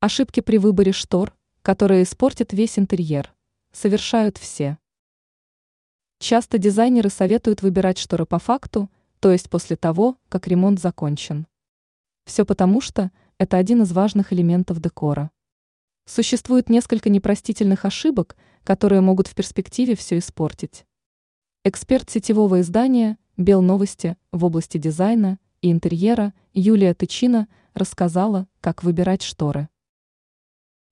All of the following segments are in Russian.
Ошибки при выборе штор, которые испортят весь интерьер, совершают все. Часто дизайнеры советуют выбирать шторы по факту, то есть после того, как ремонт закончен. Все потому, что это один из важных элементов декора. Существует несколько непростительных ошибок, которые могут в перспективе все испортить. Эксперт сетевого издания «Бел новости» в области дизайна и интерьера Юлия Тычина рассказала, как выбирать шторы.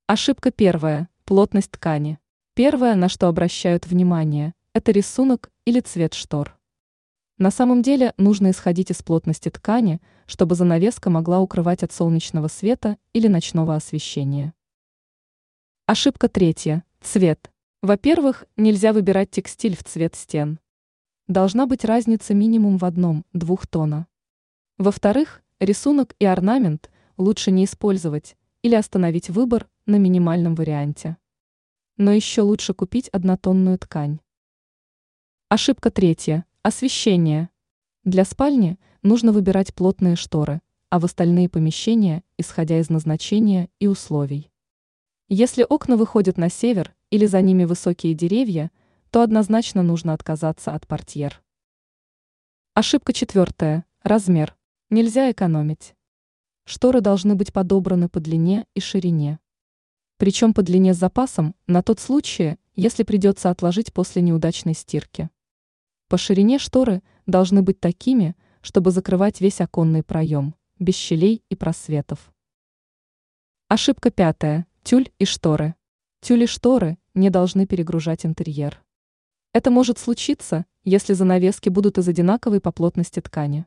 Ошибка первая – плотность ткани. Первое, на что обращают внимание, это рисунок или цвет штор. На самом деле нужно исходить из плотности ткани, чтобы занавеска могла укрывать от солнечного света или ночного освещения. Ошибка третья – цвет. Во-первых, нельзя выбирать текстиль в цвет стен. Должна быть разница минимум в одном-двух тона. Во-вторых, рисунок и орнамент лучше не использовать или остановить выбор на минимальном варианте. Но еще лучше купить однотонную ткань. Ошибка третья. Освещение. Для спальни нужно выбирать плотные шторы, а в остальные помещения, исходя из назначения и условий. Если окна выходят на север или за ними высокие деревья, то однозначно нужно отказаться от портьер. Ошибка четвертая. Размер. Нельзя экономить. Шторы должны быть подобраны по длине и ширине. Причем по длине с запасом на тот случай, если придется отложить после неудачной стирки. По ширине шторы должны быть такими, чтобы закрывать весь оконный проем, без щелей и просветов. Ошибка пятая. Тюль и шторы. Тюль и шторы не должны перегружать интерьер. Это может случиться, если занавески будут из одинаковой по плотности ткани.